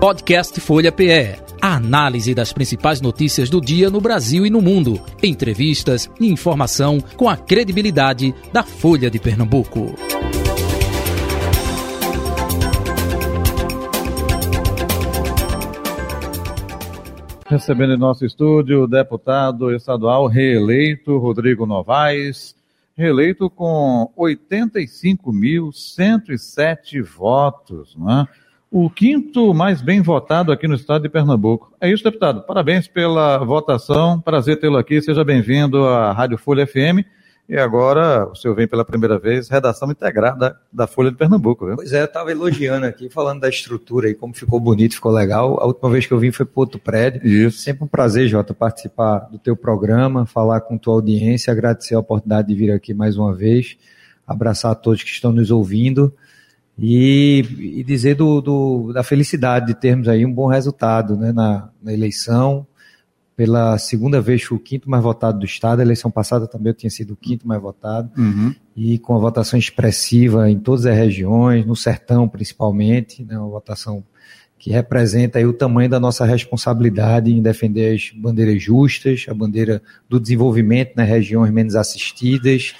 Podcast Folha PE. A análise das principais notícias do dia no Brasil e no mundo. Entrevistas e informação com a credibilidade da Folha de Pernambuco. Recebendo em nosso estúdio o deputado estadual reeleito Rodrigo Novaes, reeleito com 85.107 votos, não é? O quinto mais bem votado aqui no estado de Pernambuco. É isso, deputado. Parabéns pela votação. Prazer tê-lo aqui. Seja bem-vindo à Rádio Folha FM. E agora o senhor vem pela primeira vez, redação integrada da Folha de Pernambuco, viu? Pois é, eu estava elogiando aqui, falando da estrutura e como ficou bonito, ficou legal. A última vez que eu vim foi para outro prédio. Isso. Sempre um prazer, Jota, participar do teu programa, falar com tua audiência, agradecer a oportunidade de vir aqui mais uma vez, abraçar a todos que estão nos ouvindo e, e dizer do, do, da felicidade de termos aí um bom resultado né, na, na eleição. Pela segunda vez fui o quinto mais votado do Estado. A eleição passada também eu tinha sido o quinto mais votado. Uhum. E com a votação expressiva em todas as regiões, no sertão principalmente, né, uma votação que representa aí o tamanho da nossa responsabilidade em defender as bandeiras justas, a bandeira do desenvolvimento nas regiões menos assistidas,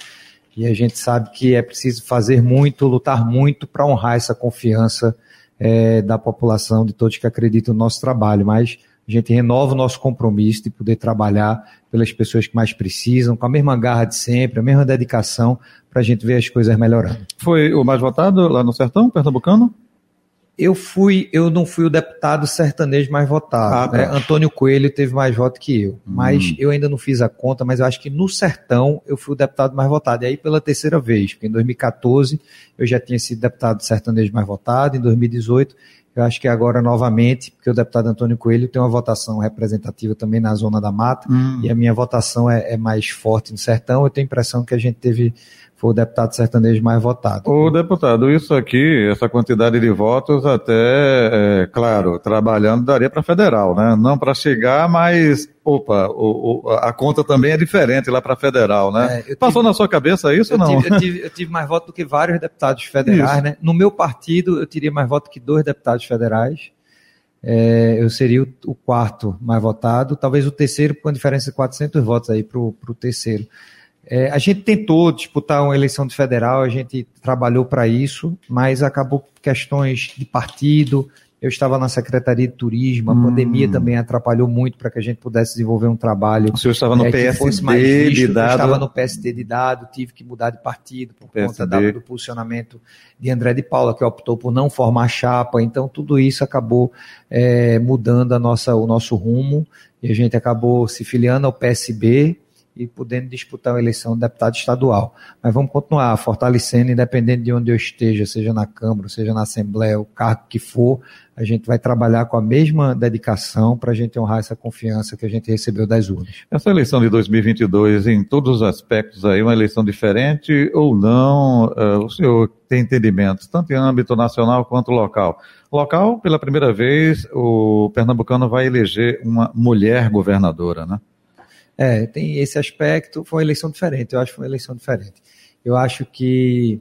e a gente sabe que é preciso fazer muito, lutar muito para honrar essa confiança é, da população, de todos que acreditam no nosso trabalho. Mas a gente renova o nosso compromisso de poder trabalhar pelas pessoas que mais precisam, com a mesma garra de sempre, a mesma dedicação, para a gente ver as coisas melhorando. Foi o mais votado lá no Sertão, Pernambucano? Eu fui, eu não fui o deputado sertanejo mais votado. Ah, tá. né? Antônio Coelho teve mais voto que eu. Mas Hum. eu ainda não fiz a conta, mas eu acho que no sertão eu fui o deputado mais votado. E aí pela terceira vez, porque em 2014 eu já tinha sido deputado sertanejo mais votado, em 2018 eu acho que agora novamente, porque o deputado Antônio Coelho tem uma votação representativa também na Zona da Mata, Hum. e a minha votação é, é mais forte no sertão. Eu tenho a impressão que a gente teve, foi o deputado sertanejo mais votado. Ô, deputado, isso aqui, essa quantidade de votos, até, é, claro, trabalhando daria para federal, né? Não para chegar, mas, opa, o- o- a conta também é diferente lá para federal, né? É, Passou tive- na sua cabeça isso ou não? tive, eu, tive, eu tive mais voto do que vários deputados federais, Isso. né? No meu partido, eu teria mais voto que dois deputados federais. É, eu seria o, o quarto mais votado, talvez o terceiro, com a diferença de 400 votos aí para o terceiro. É, a gente tentou disputar uma eleição de federal, a gente trabalhou para isso, mas acabou por questões de partido. Eu estava na Secretaria de Turismo, a Hum. pandemia também atrapalhou muito para que a gente pudesse desenvolver um trabalho O senhor estava no é, PSD visto. de Eu dado. estava no PSD de dado, tive que mudar de partido por PSD. conta da- do posicionamento de André de Paula, que optou por não formar chapa. Então, tudo isso acabou é, mudando a nossa, o nosso rumo e a gente acabou se filiando ao PSB e podendo disputar a eleição de deputado estadual. Mas vamos continuar fortalecendo, independente de onde eu esteja, seja na Câmara, seja na Assembleia, o cargo que for, a gente vai trabalhar com a mesma dedicação para a gente honrar essa confiança que a gente recebeu das urnas. Essa eleição de 2022, em todos os aspectos aí, uma eleição diferente ou não, eh, o senhor tem entendimento, tanto em âmbito nacional quanto local. Local, pela primeira vez, o pernambucano vai eleger uma mulher governadora, né? É, tem esse aspecto, foi uma eleição diferente, eu acho que foi uma eleição diferente. Eu acho que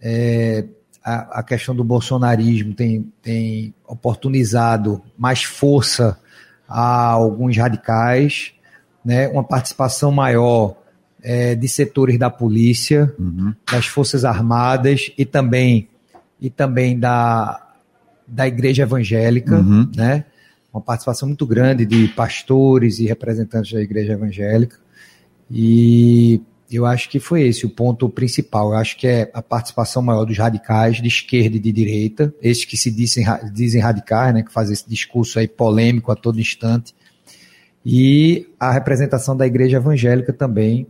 é, a, a questão do bolsonarismo tem, tem oportunizado mais força a alguns radicais, né, uma participação maior é, de setores da polícia, Uhum. das Forças Armadas e também, e também da, da Igreja Evangélica, Uhum. né? Uma participação muito grande de pastores e representantes da Igreja Evangélica. E eu acho que foi esse o ponto principal. Eu acho que é a participação maior dos radicais de esquerda e de direita, esses que se dizem, dizem radicais, né, que fazem esse discurso aí polêmico a todo instante, e a representação da Igreja Evangélica também.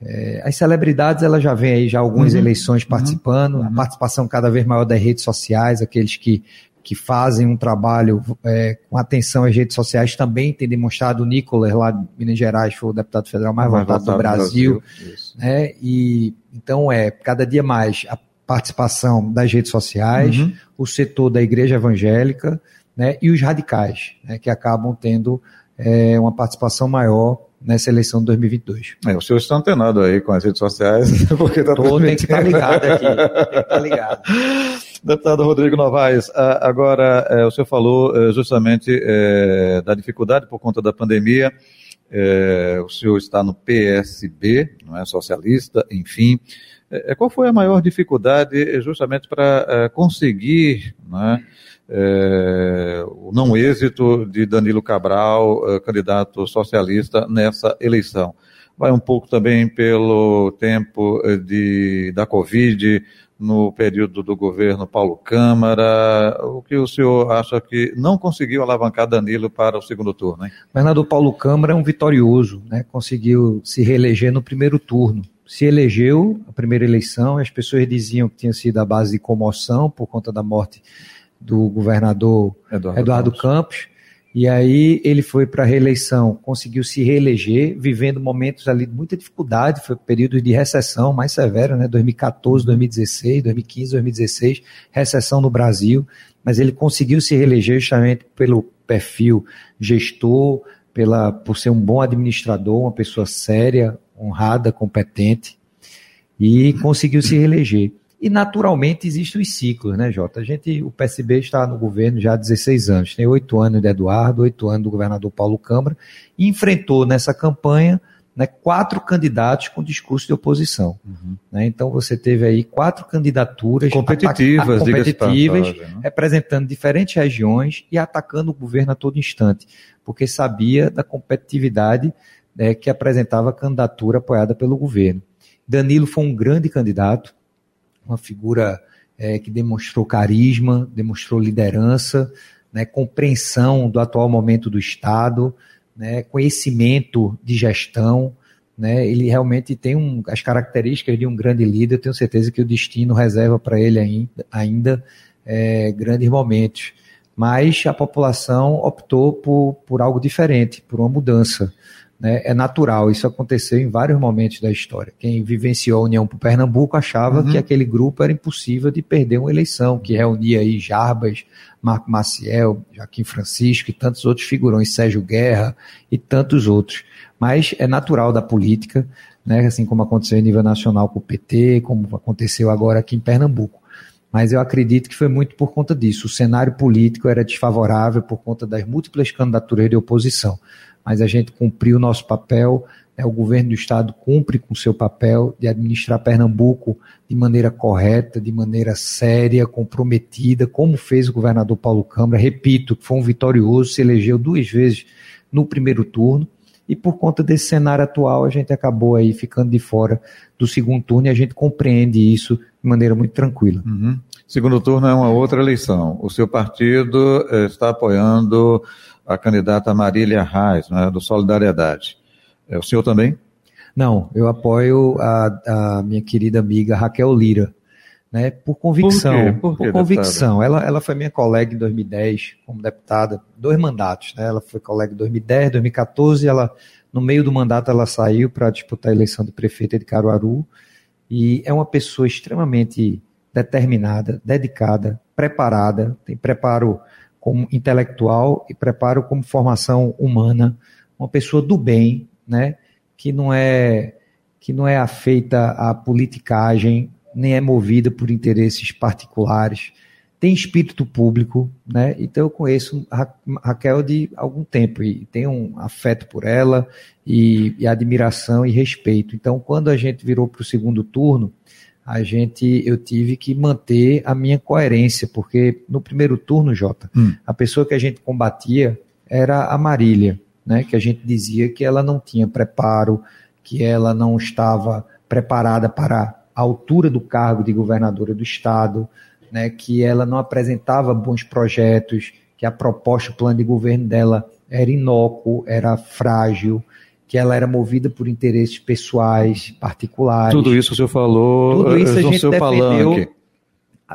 É, as celebridades, elas já vêm aí já algumas Uhum. eleições participando, a Uhum. participação cada vez maior das redes sociais, aqueles que, que fazem um trabalho é, com atenção às redes sociais também tem demonstrado. O Nicolas, lá de Minas Gerais, foi o deputado federal mais, Mais votado do Brasil. Isso. né? E então é cada dia mais a participação das redes sociais, Uhum. o setor da igreja evangélica, né? E os radicais, né? Que acabam tendo é, uma participação maior nessa eleição de 2022. É, o senhor está antenado aí com as redes sociais, porque está Tô, tem que estar ligado aqui, tem que estar ligado. Deputado Rodrigo Novaes, agora é, o senhor falou é, justamente é, da dificuldade por conta da pandemia. o senhor está no PSB, não é socialista, enfim. qual foi a maior dificuldade justamente para conseguir né, o não êxito de Danilo Cabral, candidato socialista, nessa eleição? Vai um pouco também pelo tempo de, da Covid, no período do governo Paulo Câmara. O que o senhor acha que não conseguiu alavancar Danilo para o segundo turno? Hein? Bernardo Paulo Câmara é um vitorioso, né? conseguiu se reeleger no primeiro turno. Se elegeu a primeira eleição, as pessoas diziam que tinha sido a base de comoção por conta da morte do governador Eduardo, Eduardo Campos. Campos e aí ele foi para a reeleição, conseguiu se reeleger, vivendo momentos ali de muita dificuldade, foi período de recessão mais severo, né? 2014, 2016, 2015, 2016, recessão no Brasil, mas ele conseguiu se reeleger justamente pelo perfil gestor, pela, por ser um bom administrador, uma pessoa séria, honrada, competente, e conseguiu se reeleger. E naturalmente existem os ciclos, né, Jota? A gente, o PSB está no governo já há 16 anos, tem oito anos de Eduardo, oito anos do governador Paulo Câmara, e enfrentou nessa campanha né, quatro candidatos com discurso de oposição. Uhum. Né? Então você teve aí quatro candidaturas competitivas, competitivas passagem, né? representando diferentes regiões e atacando o governo a todo instante, porque sabia da competitividade né, que apresentava a candidatura apoiada pelo governo. Danilo foi um grande candidato, uma figura é, que demonstrou carisma, demonstrou liderança, né, compreensão do atual momento do Estado, né, conhecimento de gestão. Né, ele realmente tem um, as características de um grande líder. Tenho certeza que o destino reserva para ele ainda, ainda é, grandes momentos. Mas a população optou por, por algo diferente, por uma mudança né, é natural. Isso aconteceu em vários momentos da história. Quem vivenciou a União por Pernambuco achava uhum. que aquele grupo era impossível de perder uma eleição, que reunia aí Jarbas, Marco Maciel, Joaquim Francisco e tantos outros figurões, Sérgio Guerra e tantos outros. Mas é natural da política, né, assim como aconteceu em nível nacional com o PT, como aconteceu agora aqui em Pernambuco. Mas eu acredito que foi muito por conta disso. O cenário político era desfavorável por conta das múltiplas candidaturas de oposição mas a gente cumpriu o nosso papel, né, o governo do estado cumpre com o seu papel de administrar Pernambuco de maneira correta, de maneira séria, comprometida, como fez o governador Paulo Câmara. Repito, foi um vitorioso, se elegeu duas vezes no primeiro turno, e por conta desse cenário atual, a gente acabou aí ficando de fora do segundo turno e a gente compreende isso de maneira muito tranquila. Uhum. Segundo turno é uma outra eleição. O seu partido eh, está apoiando a candidata Marília Reis, né, do Solidariedade. É o senhor também? Não, eu apoio a, a minha querida amiga Raquel Lira, né, por convicção. Por, quê? por, quê, por convicção. Ela, ela foi minha colega em 2010 como deputada, dois mandatos, né? Ela foi colega em 2010, 2014, ela no meio do mandato ela saiu para disputar a eleição de prefeita de Caruaru e é uma pessoa extremamente determinada, dedicada, preparada, tem preparo como intelectual e preparo como formação humana, uma pessoa do bem, né, que não é que não é afeita à politicagem, nem é movida por interesses particulares, tem espírito público, né? Então eu conheço Ra Raquel de algum tempo e tenho um afeto por ela e, e admiração e respeito. Então quando a gente virou para o segundo turno, a gente eu tive que manter a minha coerência, porque no primeiro turno, Jota, hum. a pessoa que a gente combatia era a Marília, né? Que a gente dizia que ela não tinha preparo, que ela não estava preparada para a altura do cargo de governadora do estado, né? Que ela não apresentava bons projetos, que a proposta, o plano de governo dela era inócuo, era frágil, que ela era movida por interesses pessoais, particulares. Tudo isso o senhor falou Tudo isso a gente defendeu palanque.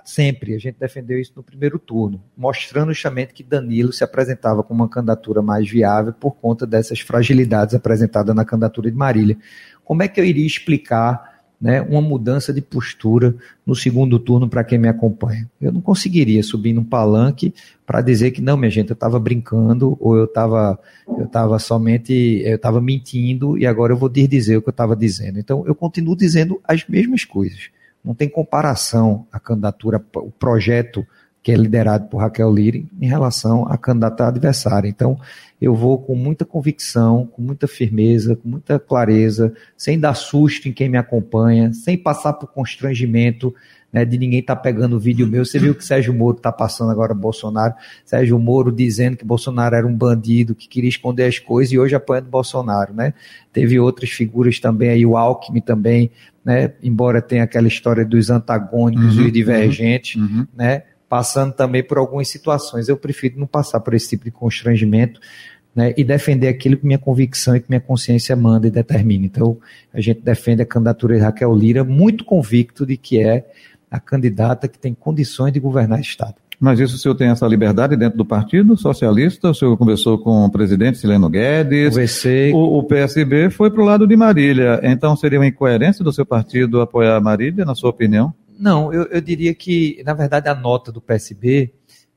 sempre, a gente defendeu isso no primeiro turno, mostrando justamente que Danilo se apresentava como uma candidatura mais viável por conta dessas fragilidades apresentadas na candidatura de Marília. Como é que eu iria explicar né, uma mudança de postura no segundo turno para quem me acompanha. Eu não conseguiria subir num palanque para dizer que não, minha gente, eu estava brincando ou eu estava eu tava somente eu estava mentindo e agora eu vou dizer o que eu estava dizendo. Então eu continuo dizendo as mesmas coisas. não tem comparação a candidatura, o projeto que é liderado por Raquel Lira em relação à candidata adversária. Então, eu vou com muita convicção, com muita firmeza, com muita clareza, sem dar susto em quem me acompanha, sem passar por constrangimento né, de ninguém estar tá pegando o vídeo meu. Você viu que Sérgio Moro está passando agora Bolsonaro, Sérgio Moro dizendo que Bolsonaro era um bandido, que queria esconder as coisas e hoje apoiando Bolsonaro, né? Teve outras figuras também aí, o Alckmin também, né? Embora tenha aquela história dos antagônicos uhum, e divergentes, uhum, uhum. né? Passando também por algumas situações. Eu prefiro não passar por esse tipo de constrangimento né, e defender aquilo que minha convicção e que minha consciência manda e determina. Então, a gente defende a candidatura de Raquel Lira, muito convicto de que é a candidata que tem condições de governar o Estado. Mas isso o senhor tem essa liberdade dentro do Partido Socialista? O senhor conversou com o presidente Sileno Guedes? Conversei. O, o PSB foi para o lado de Marília. Então seria uma incoerência do seu partido apoiar Marília, na sua opinião? Não, eu, eu diria que, na verdade, a nota do PSB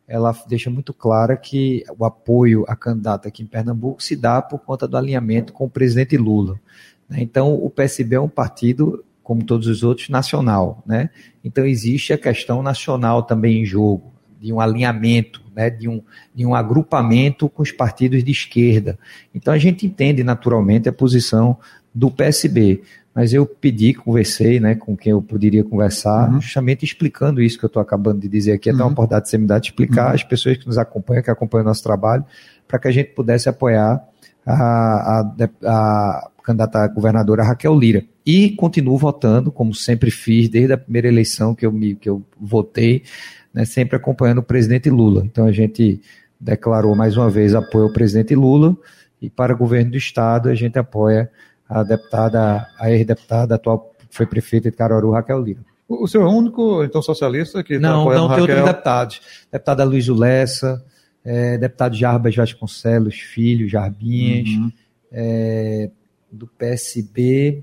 ela deixa muito clara que o apoio à candidata aqui em Pernambuco se dá por conta do alinhamento com o presidente Lula. Né? Então, o PSB é um partido, como todos os outros, nacional. Né? Então, existe a questão nacional também em jogo, de um alinhamento, né? de, um, de um agrupamento com os partidos de esquerda. Então, a gente entende naturalmente a posição do PSB mas eu pedi, conversei né, com quem eu poderia conversar, uhum. justamente explicando isso que eu estou acabando de dizer aqui, até uhum. uma oportunidade de você me dar de explicar uhum. às pessoas que nos acompanham, que acompanham o nosso trabalho, para que a gente pudesse apoiar a, a, a candidata governadora Raquel Lira. E continuo votando, como sempre fiz, desde a primeira eleição que eu, me, que eu votei, né, sempre acompanhando o presidente Lula. Então a gente declarou mais uma vez apoio ao presidente Lula e para o governo do Estado a gente apoia a deputada, a ex-deputada, atual foi prefeita de Caruaru, Raquel Lira. O senhor é o único, então, socialista que Não, não, tem outros deputados. Deputada Luiz Lessa, é, deputado Jarbas Vasconcelos, filho, Jarbinhas, uhum. é, do PSB,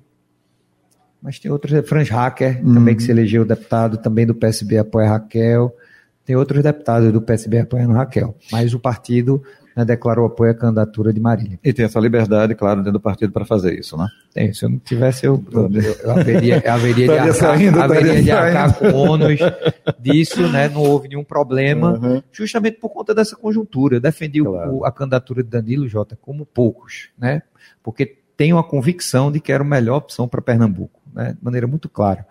mas tem outros, Franz Hacker, uhum. também que se elegeu deputado, também do PSB apoia Raquel, tem outros deputados do PSB apoiando Raquel, mas o partido né, declarou apoio à candidatura de Marília. E tem essa liberdade, claro, dentro do partido para fazer isso, né? Tem, se eu não tivesse, eu, eu, eu haveria, haveria de arcar, saindo, haveria de arcar com ônus disso, né? Não houve nenhum problema, uhum. justamente por conta dessa conjuntura. Eu defendi claro. o, a candidatura de Danilo Jota como poucos, né? Porque tenho a convicção de que era a melhor opção para Pernambuco, né? De maneira muito clara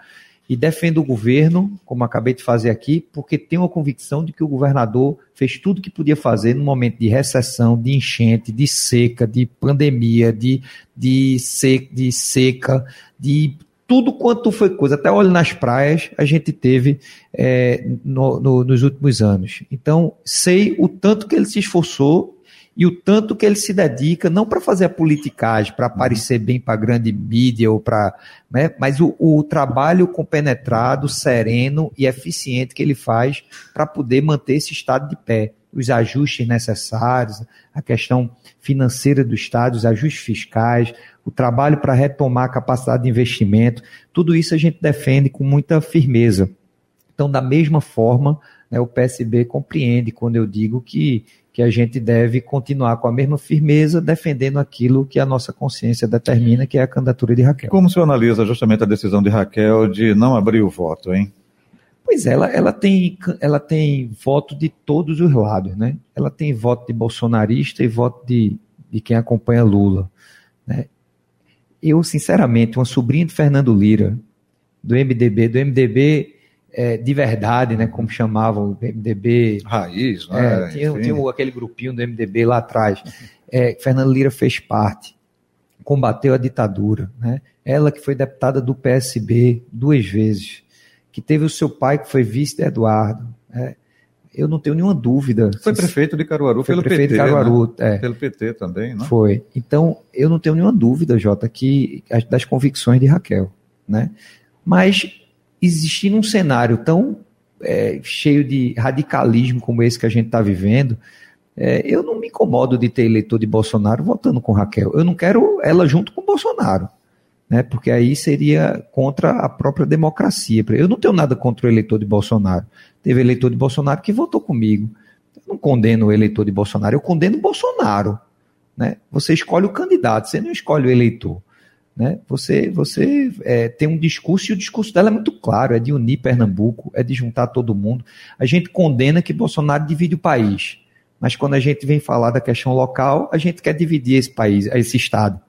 e defendo o governo, como acabei de fazer aqui, porque tenho a convicção de que o governador fez tudo o que podia fazer no momento de recessão, de enchente, de seca, de pandemia, de, de, seca, de seca, de tudo quanto foi coisa, até olho nas praias, a gente teve é, no, no, nos últimos anos. Então, sei o tanto que ele se esforçou e o tanto que ele se dedica, não para fazer a politicagem, para aparecer bem para a grande mídia, ou para, né, mas o, o, trabalho compenetrado, sereno e eficiente que ele faz para poder manter esse Estado de pé. Os ajustes necessários, a questão financeira do Estado, os ajustes fiscais, o trabalho para retomar a capacidade de investimento, tudo isso a gente defende com muita firmeza. Então, da mesma forma, né, o PSB compreende quando eu digo que que a gente deve continuar com a mesma firmeza defendendo aquilo que a nossa consciência determina, que é a candidatura de Raquel. Como o senhor analisa justamente a decisão de Raquel de não abrir o voto, hein? Pois é, ela, ela, tem, ela tem voto de todos os lados, né? Ela tem voto de bolsonarista e voto de, de quem acompanha Lula. Né? Eu, sinceramente, uma sobrinha de Fernando Lira, do MDB, do MDB é, de verdade, né, como chamavam o MDB. Raiz, né? É, tinha, tinha, aquele grupinho do MDB lá atrás. É, Fernando Lira fez parte, combateu a ditadura. Né? Ela que foi deputada do PSB duas vezes, que teve o seu pai que foi vice de Eduardo. Né? Eu não tenho nenhuma dúvida. Foi prefeito de Caruaru foi pelo prefeito PT. De Caruaru, né? é. Pelo PT também, não? Foi. Então, eu não tenho nenhuma dúvida, Jota, que das convicções de Raquel. Né? Mas existir um cenário tão é, cheio de radicalismo como esse que a gente está vivendo, é, eu não me incomodo de ter eleitor de Bolsonaro votando com Raquel. Eu não quero ela junto com Bolsonaro, né? porque aí seria contra a própria democracia. Eu não tenho nada contra o eleitor de Bolsonaro. Teve eleitor de Bolsonaro que votou comigo. Eu não condeno o eleitor de Bolsonaro, eu condeno o Bolsonaro. Né? Você escolhe o candidato, você não escolhe o eleitor. Né? Você, você é, tem um discurso e o discurso dela é muito claro: é de unir Pernambuco, é de juntar todo mundo. A gente condena que Bolsonaro divide o país, mas quando a gente vem falar da questão local, a gente quer dividir esse país, esse estado.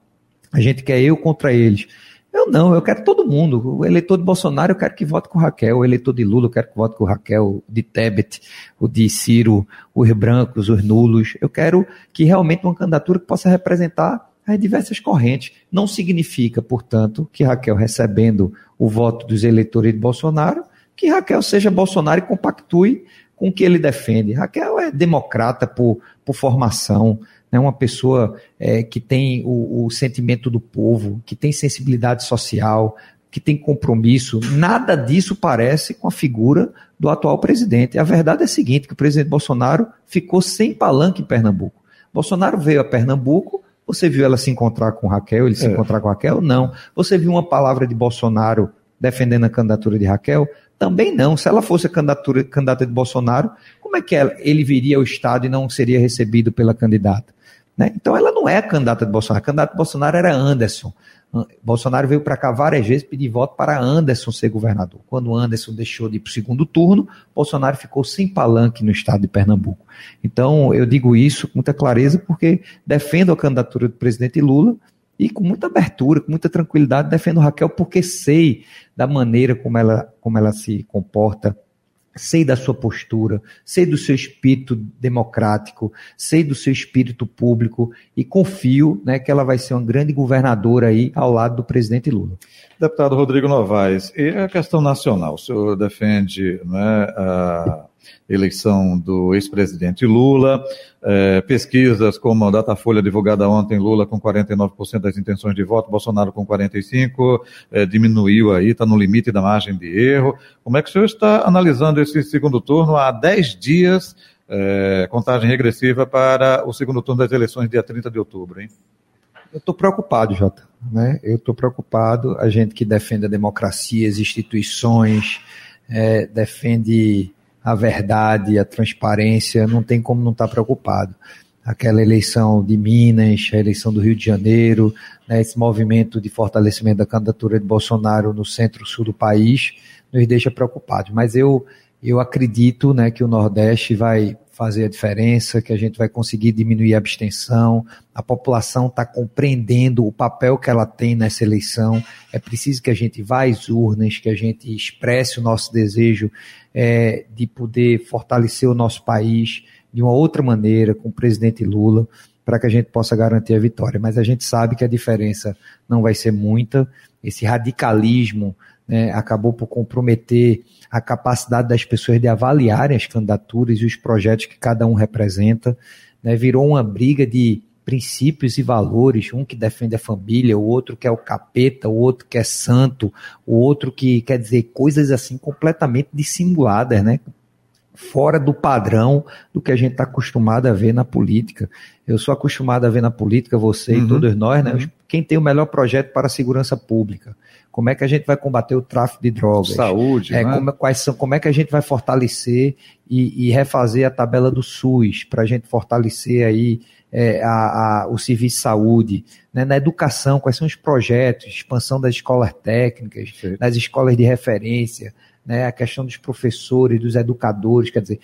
A gente quer eu contra eles. Eu não, eu quero todo mundo. O eleitor de Bolsonaro, eu quero que vote com o Raquel. O eleitor de Lula, eu quero que vote com o Raquel. De Tebet, o de Ciro, os brancos, os nulos. Eu quero que realmente uma candidatura que possa representar as diversas correntes. Não significa, portanto, que Raquel recebendo o voto dos eleitores de Bolsonaro, que Raquel seja Bolsonaro e compactue com o que ele defende. Raquel é democrata por, por formação, né, uma pessoa é, que tem o, o sentimento do povo, que tem sensibilidade social, que tem compromisso. Nada disso parece com a figura do atual presidente. A verdade é a seguinte: que o presidente Bolsonaro ficou sem palanque em Pernambuco. Bolsonaro veio a Pernambuco. Você viu ela se encontrar com Raquel, ele se é. encontrar com Raquel? Não. Você viu uma palavra de Bolsonaro defendendo a candidatura de Raquel? Também não. Se ela fosse a candidatura, candidata de Bolsonaro, como é que ela, ele viria ao Estado e não seria recebido pela candidata? Né? Então ela não é a candidata de Bolsonaro. A candidata de Bolsonaro era Anderson. Bolsonaro veio para cá várias vezes pedir voto para Anderson ser governador. Quando Anderson deixou de ir para o segundo turno, Bolsonaro ficou sem palanque no estado de Pernambuco. Então, eu digo isso com muita clareza porque defendo a candidatura do presidente Lula e com muita abertura, com muita tranquilidade defendo Raquel porque sei da maneira como ela, como ela se comporta sei da sua postura, sei do seu espírito democrático, sei do seu espírito público e confio né, que ela vai ser uma grande governadora aí ao lado do presidente Lula. Deputado Rodrigo Novaes, e a questão nacional? O senhor defende né, a eleição do ex-presidente Lula. É, pesquisas como a Datafolha divulgada ontem, Lula com 49% das intenções de voto, Bolsonaro com 45%, é, diminuiu aí, está no limite da margem de erro. Como é que o senhor está analisando esse segundo turno há 10 dias, é, contagem regressiva para o segundo turno das eleições, dia 30 de outubro, hein? Eu estou preocupado, Jota. Né? Eu estou preocupado. A gente que defende a democracia, as instituições, é, defende a verdade, a transparência, não tem como não estar tá preocupado. Aquela eleição de Minas, a eleição do Rio de Janeiro, né, esse movimento de fortalecimento da candidatura de Bolsonaro no centro-sul do país, nos deixa preocupados. Mas eu, eu acredito né, que o Nordeste vai fazer a diferença, que a gente vai conseguir diminuir a abstenção, a população está compreendendo o papel que ela tem nessa eleição. É preciso que a gente vá às urnas, que a gente expresse o nosso desejo é, de poder fortalecer o nosso país de uma outra maneira, com o presidente Lula, para que a gente possa garantir a vitória. Mas a gente sabe que a diferença não vai ser muita. Esse radicalismo né, acabou por comprometer a capacidade das pessoas de avaliarem as candidaturas e os projetos que cada um representa. Né, virou uma briga de princípios e valores, um que defende a família, o outro que é o capeta, o outro que é santo, o outro que quer dizer coisas assim completamente dissimuladas, né? Fora do padrão do que a gente está acostumado a ver na política. Eu sou acostumado a ver na política, você uhum, e todos nós, né? Uhum. Quem tem o melhor projeto para a segurança pública? Como é que a gente vai combater o tráfico de drogas? Saúde, é, né? como, quais são, como é que a gente vai fortalecer e, e refazer a tabela do SUS para a gente fortalecer aí é, a, a, o serviço de saúde, né? na educação, quais são os projetos, expansão das escolas técnicas, Sim. das escolas de referência, né? a questão dos professores, dos educadores, quer dizer,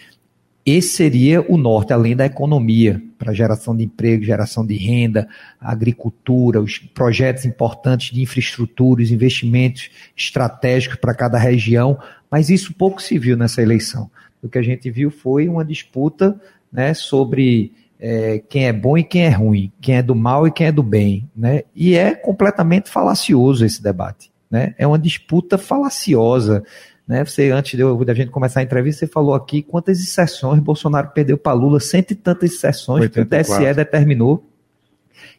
esse seria o norte, além da economia, para geração de emprego, geração de renda, agricultura, os projetos importantes de infraestrutura, os investimentos estratégicos para cada região, mas isso pouco se viu nessa eleição. O que a gente viu foi uma disputa né, sobre é, quem é bom e quem é ruim, quem é do mal e quem é do bem. Né? E é completamente falacioso esse debate. Né? É uma disputa falaciosa. Né? Você, antes de, da gente começar a entrevista, você falou aqui quantas sessões Bolsonaro perdeu para Lula, cento e tantas sessões que o TSE determinou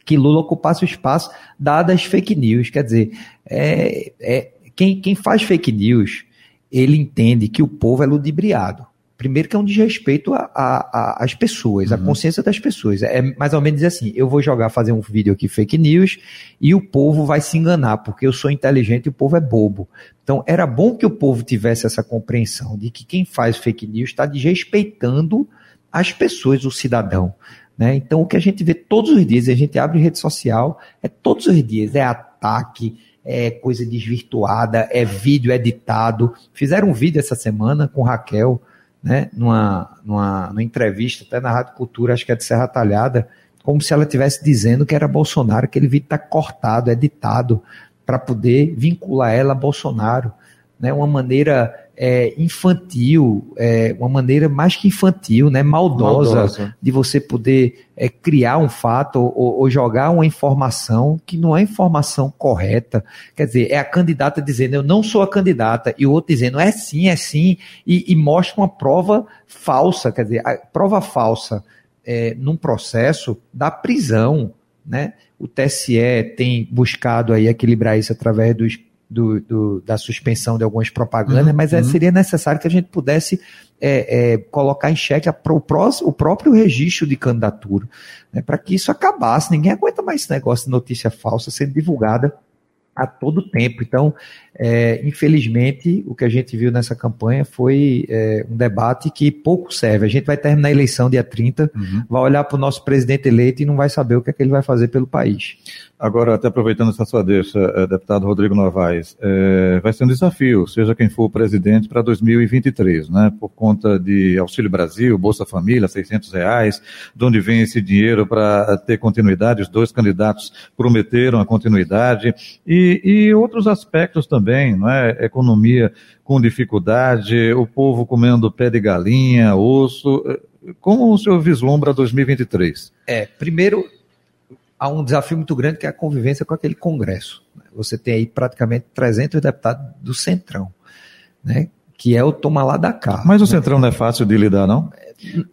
que Lula ocupasse o espaço, dadas as fake news. Quer dizer, é, é, quem, quem faz fake news, ele entende que o povo é ludibriado. Primeiro que é um desrespeito às pessoas, à uhum. consciência das pessoas. É mais ou menos assim, eu vou jogar, fazer um vídeo aqui fake news e o povo vai se enganar, porque eu sou inteligente e o povo é bobo. Então, era bom que o povo tivesse essa compreensão de que quem faz fake news está desrespeitando as pessoas, o cidadão. Né? Então, o que a gente vê todos os dias, a gente abre rede social, é todos os dias, é ataque, é coisa desvirtuada, é vídeo editado. Fizeram um vídeo essa semana com Raquel, né, numa, numa, numa entrevista, até na Rádio Cultura, acho que é de Serra Talhada, como se ela estivesse dizendo que era Bolsonaro, aquele vídeo está cortado, editado, para poder vincular ela a Bolsonaro. Né, uma maneira é, infantil, é, uma maneira mais que infantil, né, maldosa, maldosa. de você poder é, criar um fato ou, ou, jogar uma informação que não é informação correta. Quer dizer, é a candidata dizendo eu não sou a candidata e o outro dizendo é sim, é sim, e, e mostra uma prova falsa, quer dizer, a prova falsa é, num processo da prisão, né? O TSE tem buscado aí equilibrar isso através dos do, do, da suspensão de algumas propagandas, uhum, mas é, uhum. seria necessário que a gente pudesse é, é, colocar em xeque a, o, o, próprio registro de candidatura, né, para que isso acabasse. Ninguém aguenta mais esse negócio de notícia falsa sendo divulgada a todo tempo. Então, é, infelizmente, o que a gente viu nessa campanha foi é, um debate que pouco serve. A gente vai terminar a eleição dia 30, uhum. vai olhar para o nosso presidente eleito e não vai saber o que é que ele vai fazer pelo país. Agora, até aproveitando essa sua deixa, eh, deputado Rodrigo Novaes, é, vai ser um desafio, seja quem for o presidente, para 2023, né? Por conta de Auxílio Brasil, Bolsa Família, 600 reais, de onde vem esse dinheiro para ter continuidade? Os dois candidatos prometeram a continuidade e, e outros aspectos também, não é? Economia com dificuldade, o povo comendo pé de galinha, osso. Como o senhor vislumbra 2023? É, primeiro há um desafio muito grande que é a convivência com aquele Congresso. Você tem aí praticamente 300 deputados do Centrão, né? que é o toma lá da cá. Mas o né? Centrão não é fácil de lidar, não?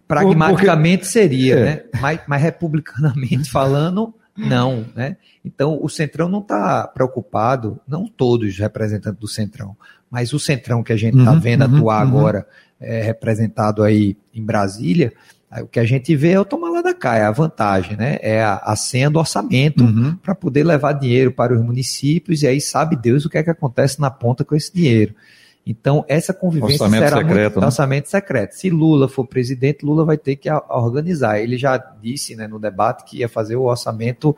Pragmaticamente Porque... seria, é. né? mas, mas republicanamente falando, não. Né? Então, o Centrão não está preocupado, não todos os representantes do Centrão, mas o Centrão que a gente está uhum, vendo uhum, atuar uhum. agora, é, representado aí em Brasília, o que a gente vê é o tomar lá da cá, é a vantagem, né? É a, a senha do orçamento uhum. para poder levar dinheiro para os municípios e aí sabe Deus o que é que acontece na ponta com esse dinheiro. Então, essa convivência orçamento será secreto, muito, né? orçamento secreto. Se Lula for presidente, Lula vai ter que organizar. Ele já disse né, no debate que ia fazer o orçamento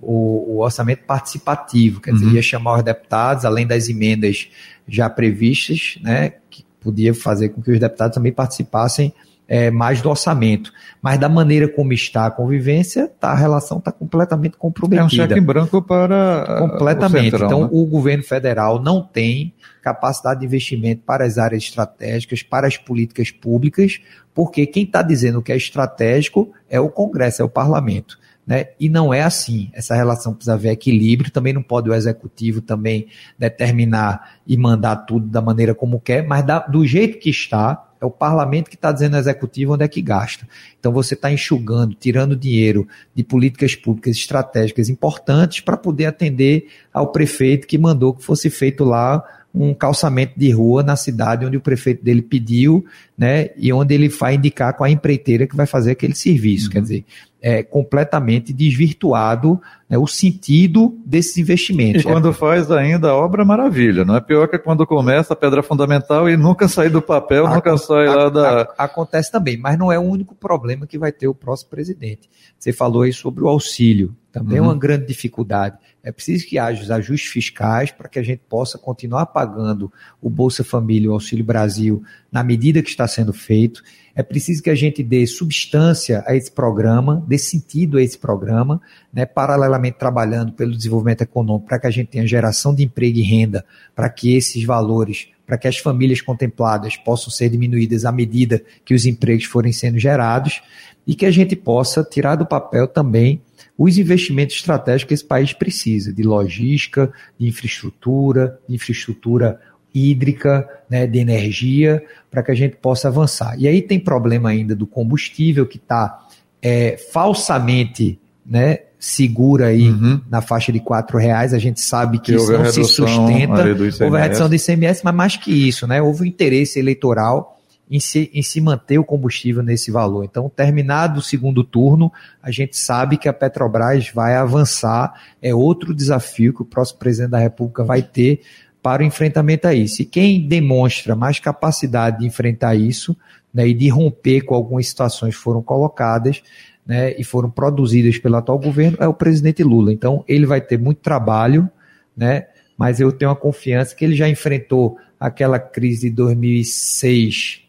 o, o orçamento participativo, quer dizer, uhum. ia chamar os deputados, além das emendas já previstas, né, que podia fazer com que os deputados também participassem é, mais do orçamento. Mas da maneira como está a convivência, tá, a relação está completamente comprometida. É um cheque em branco para. Completamente. O centrão, então, né? o governo federal não tem capacidade de investimento para as áreas estratégicas, para as políticas públicas, porque quem está dizendo que é estratégico é o Congresso, é o parlamento. Né? E não é assim. Essa relação precisa haver equilíbrio, também não pode o executivo também determinar e mandar tudo da maneira como quer, mas da, do jeito que está, é o parlamento que está dizendo ao executivo onde é que gasta. Então você está enxugando, tirando dinheiro de políticas públicas estratégicas importantes para poder atender ao prefeito que mandou que fosse feito lá um calçamento de rua na cidade onde o prefeito dele pediu, né, e onde ele vai indicar com a empreiteira que vai fazer aquele serviço. Uhum. Quer dizer, é completamente desvirtuado né, o sentido desses investimentos. E quando faz ainda a obra maravilha, não é pior que quando começa a pedra fundamental e nunca sai do papel, nunca sai lá da. Acontece também, mas não é o único problema que vai ter o próximo presidente. Você falou aí sobre o auxílio, também uhum. é uma grande dificuldade. É preciso que haja os ajustes fiscais para que a gente possa continuar pagando o Bolsa Família, o Auxílio Brasil, na medida que está sendo feito. É preciso que a gente dê substância a esse programa, dê sentido a esse programa, né, paralelamente trabalhando pelo desenvolvimento econômico, para que a gente tenha geração de emprego e renda, para que esses valores, para que as famílias contempladas possam ser diminuídas à medida que os empregos forem sendo gerados, e que a gente possa tirar do papel também os investimentos estratégicos que esse país precisa, de logística, de infraestrutura, de infraestrutura hídrica, né, de energia, para que a gente possa avançar. E aí tem problema ainda do combustível que está é, falsamente né, segura aí uhum. na faixa de quatro reais. A gente sabe que, isso não se sustenta. Houve a redução do ICMS, mas mais que isso, né, houve um interesse eleitoral em se, em se manter o combustível nesse valor. Então, terminado o segundo turno, a gente sabe que a Petrobras vai avançar. É outro desafio que o próximo presidente da República vai ter para o enfrentamento a isso. E quem demonstra mais capacidade de enfrentar isso né, e de romper com algumas situações que foram colocadas né, e foram produzidas pelo atual governo é o presidente Lula. Então, ele vai ter muito trabalho né? Mas eu tenho a confiança que ele já enfrentou aquela crise de 2006,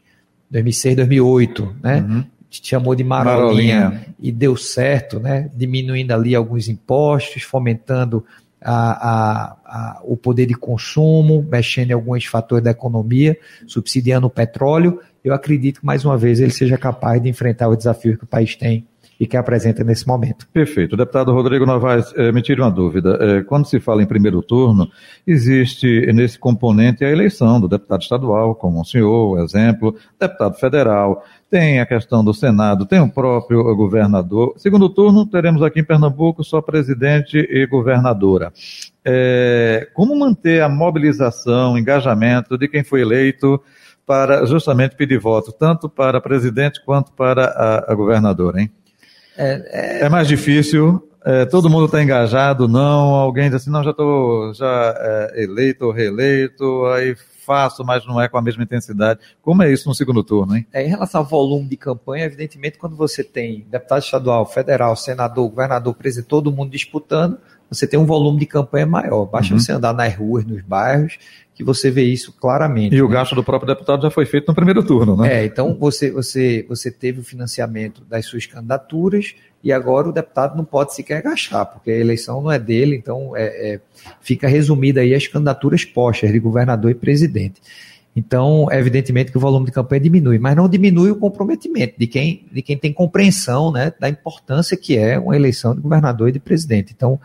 2006, 2008, né? Uhum. Chamou de marolinha, marolinha, e deu certo, né? Diminuindo ali alguns impostos, fomentando a, a, o poder de consumo, mexendo em alguns fatores da economia, subsidiando o petróleo. Eu acredito que, mais uma vez, ele seja capaz de enfrentar o desafio que o país tem e que apresenta nesse momento. Perfeito. Deputado Rodrigo Novaes, eh, me tire uma dúvida. Eh, quando se fala em primeiro turno, existe nesse componente a eleição do deputado estadual, como o senhor, exemplo, deputado federal, tem a questão do Senado, tem o próprio governador. Segundo turno, teremos aqui em Pernambuco só presidente e governadora. É, como manter a mobilização, engajamento de quem foi eleito para justamente pedir voto, tanto para presidente quanto para a, a governadora, hein? É, é... é mais difícil, é, todo mundo está engajado, não, alguém diz assim, não, já estou já é, eleito ou reeleito, aí faço, mas não é com a mesma intensidade. Como é isso no segundo turno, hein? É, em relação ao volume de campanha, evidentemente, quando você tem deputado estadual, federal, senador, governador, presidente, todo mundo disputando, você tem um volume de campanha maior. Basta uhum. você andar nas ruas, nos bairros, que você vê isso claramente. E né? o gasto do próprio deputado já foi feito no primeiro turno, né? É, então você, você, você teve o financiamento das suas candidaturas e agora o deputado não pode sequer gastar, porque a eleição não é dele, então é, é, fica resumida aí as candidaturas postas de governador e presidente. Então, evidentemente que o volume de campanha diminui, mas não diminui o comprometimento de quem, de quem tem compreensão né, da importância que é uma eleição de governador e de presidente. Então,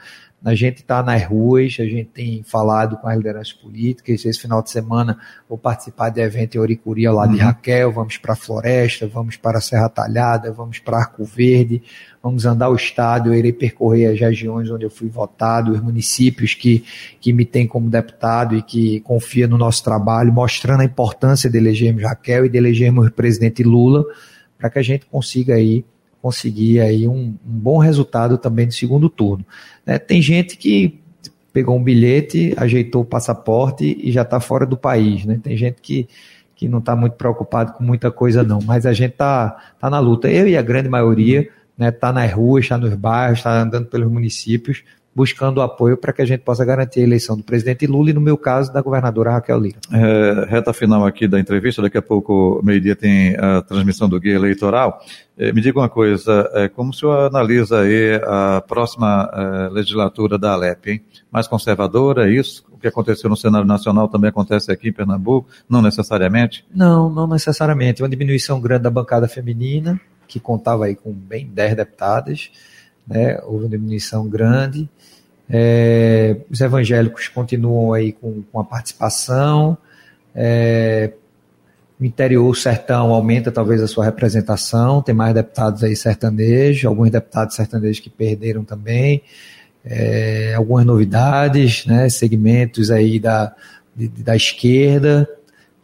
a gente está nas ruas, a gente tem falado com as lideranças políticas. Esse final de semana vou participar de evento em Oricuri ao lado uhum. de Raquel. Vamos para a Floresta, vamos para a Serra Talhada, vamos para Arco Verde, vamos andar o estado. Eu irei percorrer as regiões onde eu fui votado, os municípios que, que me têm como deputado e que confiam no nosso trabalho, mostrando a importância de elegermos Raquel e de elegermos o presidente Lula, para que a gente consiga aí conseguir aí um, um bom resultado também no segundo turno. Né? Tem gente que pegou um bilhete, ajeitou o passaporte e já está fora do país. Né? Tem gente que, que não está muito preocupado com muita coisa, não. Mas a gente está tá na luta. Eu e a grande maioria está né, tá nas ruas, está nos bairros, está andando pelos municípios, buscando apoio para que a gente possa garantir a eleição do presidente Lula e, no meu caso, da governadora Raquel Lira. É, reta final aqui da entrevista, daqui a pouco, meio-dia, tem a transmissão do guia eleitoral. É, me diga uma coisa, é, como o senhor analisa aí a próxima é, legislatura da Alep, hein? Mais conservadora, é isso? O que aconteceu no cenário nacional também acontece aqui em Pernambuco? Não necessariamente? Não, não necessariamente. Uma diminuição grande da bancada feminina, que contava aí com bem 10 deputadas, né? houve uma diminuição grande. É, os evangélicos continuam aí com, com a participação. É, o interior, sertão, aumenta talvez a sua representação, tem mais deputados aí sertanejos, alguns deputados sertanejos que perderam também, é, algumas novidades, né, segmentos aí da, de, da esquerda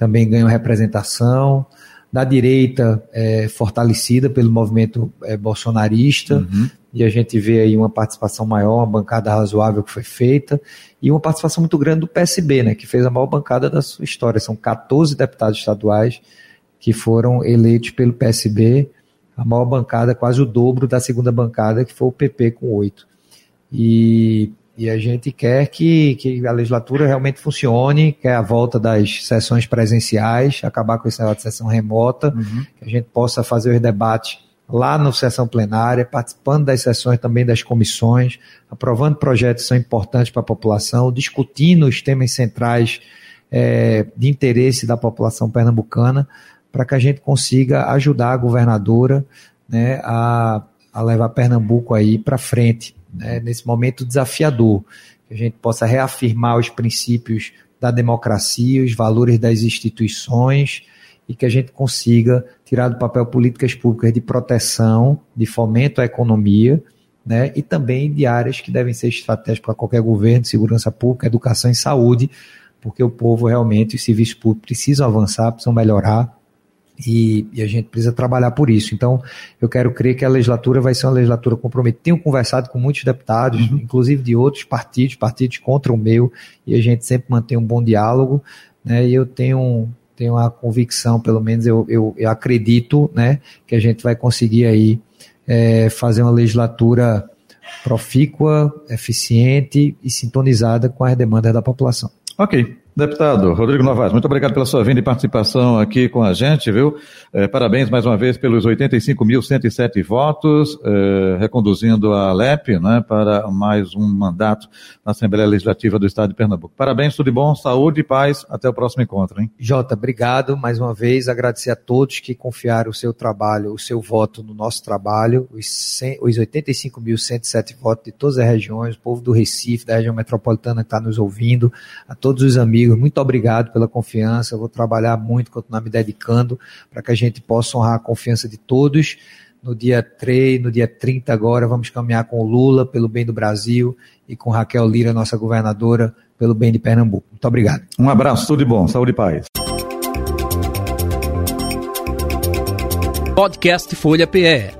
também ganham representação da direita é, fortalecida pelo movimento é, bolsonarista, uhum. e a gente vê aí uma participação maior, uma bancada razoável que foi feita, e uma participação muito grande do PSB, né, que fez a maior bancada da sua história. São 14 deputados estaduais que foram eleitos pelo PSB, a maior bancada, quase o dobro da segunda bancada, que foi o PP com oito. E e a gente quer que, que a legislatura realmente funcione, quer a volta das sessões presenciais, acabar com esse negócio de sessão remota, uhum. que a gente possa fazer os debates lá na sessão plenária, participando das sessões também das comissões, aprovando projetos que são importantes para a população, discutindo os temas centrais é, de interesse da população pernambucana, para que a gente consiga ajudar a governadora né, a, a levar Pernambuco aí para frente né, nesse momento desafiador, que a gente possa reafirmar os princípios da democracia, os valores das instituições e que a gente consiga tirar do papel políticas públicas de proteção, de fomento à economia, né, e também de áreas que devem ser estratégicas para qualquer governo, segurança pública, educação e saúde, porque o povo realmente, os serviços públicos precisam avançar, precisam melhorar, e, e, a gente precisa trabalhar por isso. Então, eu quero crer que a legislatura vai ser uma legislatura comprometida. Tenho conversado com muitos deputados, uhum. inclusive de outros partidos, partidos contra o meu, e a gente sempre mantém um bom diálogo. Né, e eu tenho, tenho a convicção, pelo menos eu, eu, eu acredito, né, que a gente vai conseguir aí é, fazer uma legislatura profícua, eficiente e sintonizada com as demandas da população. Ok. Deputado Rodrigo Novaes, muito obrigado pela sua vinda e participação aqui com a gente, viu? É, parabéns mais uma vez pelos 85.107 votos, é, reconduzindo a LEP né, para mais um mandato na Assembleia Legislativa do Estado de Pernambuco. Parabéns, tudo de bom, saúde e paz. Até o próximo encontro, hein? Jota, obrigado mais uma vez. Agradecer a todos que confiaram o seu trabalho, o seu voto no nosso trabalho, os, os 85.107 votos de todas as regiões, o povo do Recife, da região metropolitana que está nos ouvindo, a todos os amigos amigos, muito obrigado pela confiança. Eu vou trabalhar muito, continuar me dedicando para que a gente possa honrar a confiança de todos. No dia 3, no dia 30 agora, vamos caminhar com o Lula pelo bem do Brasil e com Raquel Lira, nossa governadora, pelo bem de Pernambuco. Muito obrigado. Um abraço, tudo de bom, saúde e paz. Podcast Folha PE.